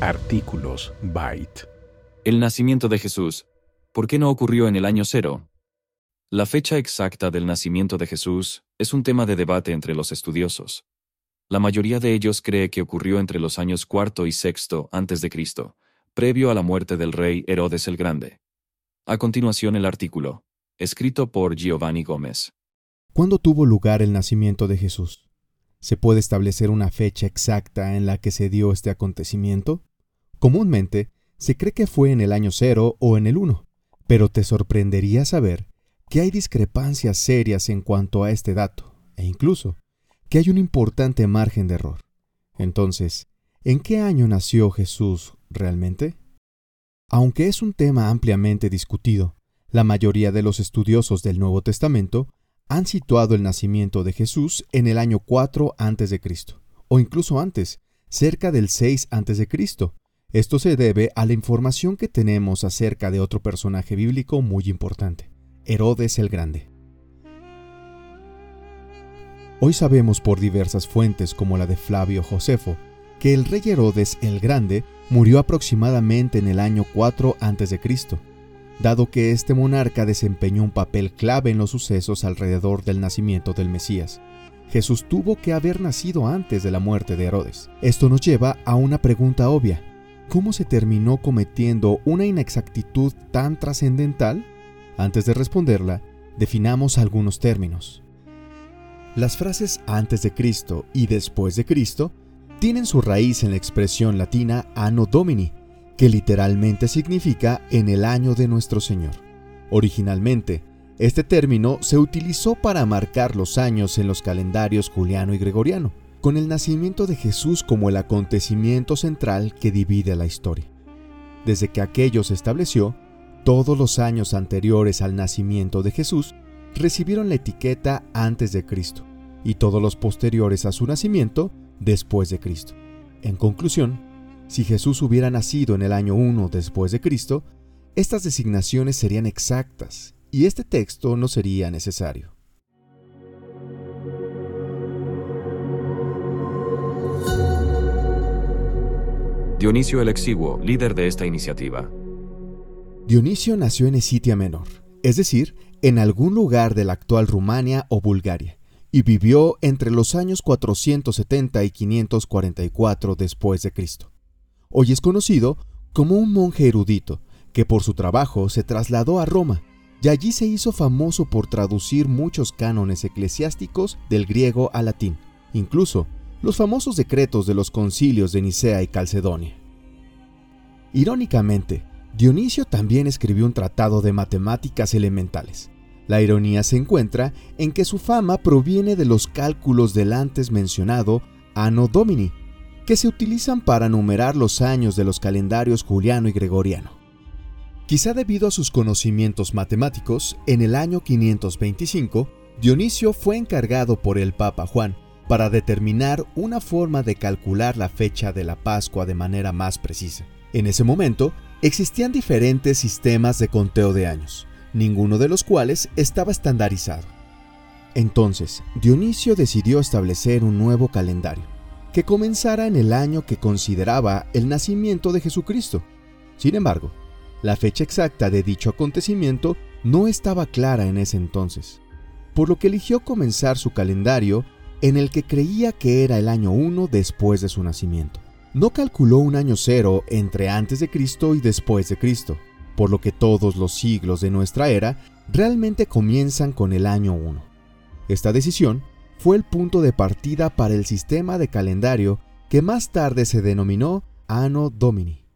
Artículos Byte. El nacimiento de Jesús. ¿Por qué no ocurrió en el año cero? La fecha exacta del nacimiento de Jesús es un tema de debate entre los estudiosos. La mayoría de ellos cree que ocurrió entre los años cuarto y sexto antes de Cristo, previo a la muerte del rey Herodes el Grande. A continuación el artículo, escrito por Giovanni Gómez. ¿Cuándo tuvo lugar el nacimiento de Jesús? ¿Se puede establecer una fecha exacta en la que se dio este acontecimiento? Comúnmente, se cree que fue en el año cero o en el uno, pero te sorprendería saber que hay discrepancias serias en cuanto a este dato, e incluso que hay un importante margen de error. Entonces, ¿en qué año nació Jesús realmente? Aunque es un tema ampliamente discutido, la mayoría de los estudiosos del Nuevo Testamento han situado el nacimiento de Jesús en el año 4 a.C., o incluso antes, cerca del 6 a.C., esto se debe a la información que tenemos acerca de otro personaje bíblico muy importante, Herodes el Grande. Hoy sabemos por diversas fuentes como la de Flavio Josefo que el rey Herodes el Grande murió aproximadamente en el año 4 a.C., dado que este monarca desempeñó un papel clave en los sucesos alrededor del nacimiento del Mesías. Jesús tuvo que haber nacido antes de la muerte de Herodes. Esto nos lleva a una pregunta obvia. ¿Cómo se terminó cometiendo una inexactitud tan trascendental? Antes de responderla, definamos algunos términos. Las frases antes de Cristo y después de Cristo tienen su raíz en la expresión latina anno domini, que literalmente significa en el año de nuestro Señor. Originalmente, este término se utilizó para marcar los años en los calendarios juliano y gregoriano con el nacimiento de Jesús como el acontecimiento central que divide la historia. Desde que aquello se estableció, todos los años anteriores al nacimiento de Jesús recibieron la etiqueta antes de Cristo y todos los posteriores a su nacimiento después de Cristo. En conclusión, si Jesús hubiera nacido en el año 1 después de Cristo, estas designaciones serían exactas y este texto no sería necesario. Dionisio el Exiguo, líder de esta iniciativa. Dionisio nació en Escitia Menor, es decir, en algún lugar de la actual Rumania o Bulgaria, y vivió entre los años 470 y 544 después de Cristo. Hoy es conocido como un monje erudito que por su trabajo se trasladó a Roma y allí se hizo famoso por traducir muchos cánones eclesiásticos del griego al latín, incluso los famosos decretos de los concilios de Nicea y Calcedonia. Irónicamente, Dionisio también escribió un tratado de matemáticas elementales. La ironía se encuentra en que su fama proviene de los cálculos del antes mencionado Anno Domini, que se utilizan para numerar los años de los calendarios juliano y gregoriano. Quizá debido a sus conocimientos matemáticos, en el año 525, Dionisio fue encargado por el Papa Juan para determinar una forma de calcular la fecha de la Pascua de manera más precisa. En ese momento, existían diferentes sistemas de conteo de años, ninguno de los cuales estaba estandarizado. Entonces, Dionisio decidió establecer un nuevo calendario, que comenzara en el año que consideraba el nacimiento de Jesucristo. Sin embargo, la fecha exacta de dicho acontecimiento no estaba clara en ese entonces, por lo que eligió comenzar su calendario en el que creía que era el año 1 después de su nacimiento. No calculó un año cero entre antes de Cristo y después de Cristo, por lo que todos los siglos de nuestra era realmente comienzan con el año 1. Esta decisión fue el punto de partida para el sistema de calendario que más tarde se denominó Anno Domini.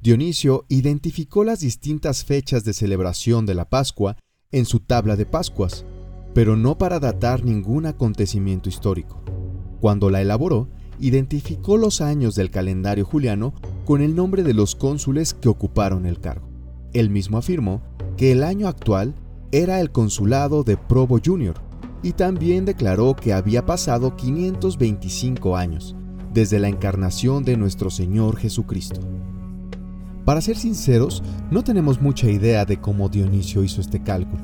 Dionisio identificó las distintas fechas de celebración de la Pascua en su tabla de Pascuas, pero no para datar ningún acontecimiento histórico. Cuando la elaboró, identificó los años del calendario juliano con el nombre de los cónsules que ocuparon el cargo. Él mismo afirmó que el año actual era el consulado de Probo Jr. y también declaró que había pasado 525 años desde la encarnación de nuestro Señor Jesucristo. Para ser sinceros, no tenemos mucha idea de cómo Dionisio hizo este cálculo,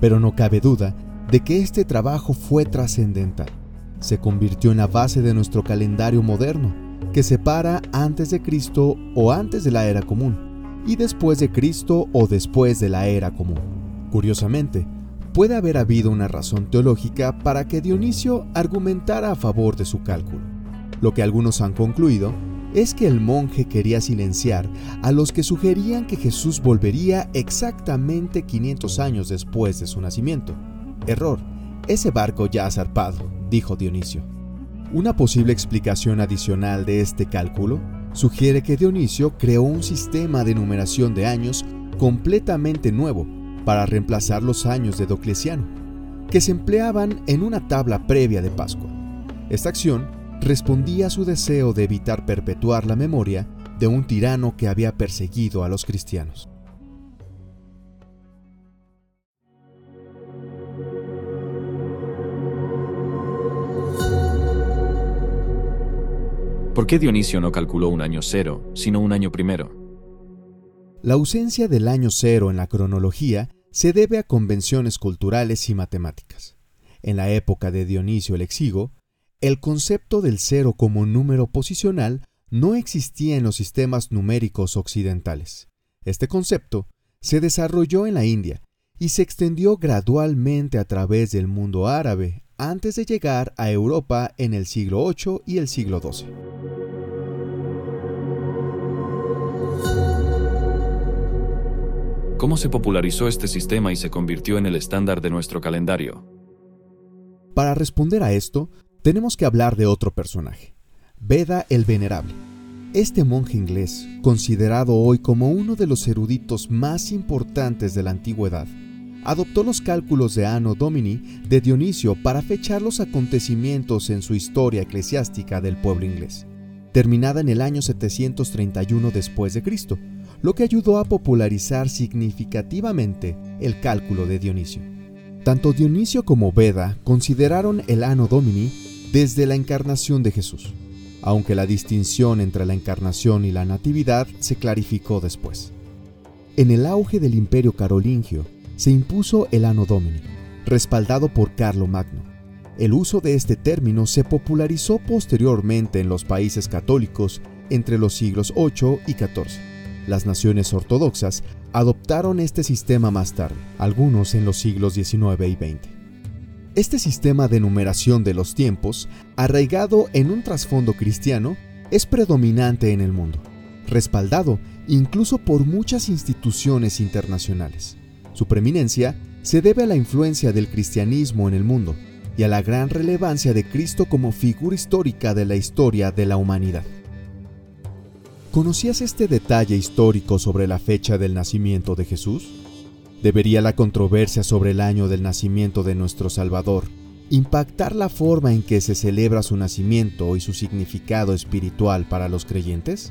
pero no cabe duda de que este trabajo fue trascendental. Se convirtió en la base de nuestro calendario moderno, que separa antes de Cristo o antes de la era común, y después de Cristo o después de la era común. Curiosamente, puede haber habido una razón teológica para que Dionisio argumentara a favor de su cálculo. Lo que algunos han concluido es que el monje quería silenciar a los que sugerían que Jesús volvería exactamente 500 años después de su nacimiento. Error, ese barco ya ha zarpado, dijo Dionisio. Una posible explicación adicional de este cálculo sugiere que Dionisio creó un sistema de numeración de años completamente nuevo para reemplazar los años de Docleciano, que se empleaban en una tabla previa de Pascua. Esta acción respondía a su deseo de evitar perpetuar la memoria de un tirano que había perseguido a los cristianos. ¿Por qué Dionisio no calculó un año cero, sino un año primero? La ausencia del año cero en la cronología se debe a convenciones culturales y matemáticas. En la época de Dionisio el Exigo, el concepto del cero como número posicional no existía en los sistemas numéricos occidentales. Este concepto se desarrolló en la India y se extendió gradualmente a través del mundo árabe antes de llegar a Europa en el siglo VIII y el siglo XII. ¿Cómo se popularizó este sistema y se convirtió en el estándar de nuestro calendario? Para responder a esto, tenemos que hablar de otro personaje, Beda el Venerable. Este monje inglés, considerado hoy como uno de los eruditos más importantes de la antigüedad, adoptó los cálculos de Anno Domini de Dionisio para fechar los acontecimientos en su historia eclesiástica del pueblo inglés, terminada en el año 731 después de Cristo, lo que ayudó a popularizar significativamente el cálculo de Dionisio. Tanto Dionisio como Beda consideraron el Anno Domini desde la encarnación de Jesús, aunque la distinción entre la encarnación y la natividad se clarificó después. En el auge del imperio carolingio se impuso el Anno Domini, respaldado por Carlo Magno. El uso de este término se popularizó posteriormente en los países católicos entre los siglos VIII y XIV. Las naciones ortodoxas adoptaron este sistema más tarde, algunos en los siglos XIX y XX. Este sistema de numeración de los tiempos, arraigado en un trasfondo cristiano, es predominante en el mundo, respaldado incluso por muchas instituciones internacionales. Su preeminencia se debe a la influencia del cristianismo en el mundo y a la gran relevancia de Cristo como figura histórica de la historia de la humanidad. ¿Conocías este detalle histórico sobre la fecha del nacimiento de Jesús? ¿Debería la controversia sobre el año del nacimiento de nuestro Salvador impactar la forma en que se celebra su nacimiento y su significado espiritual para los creyentes?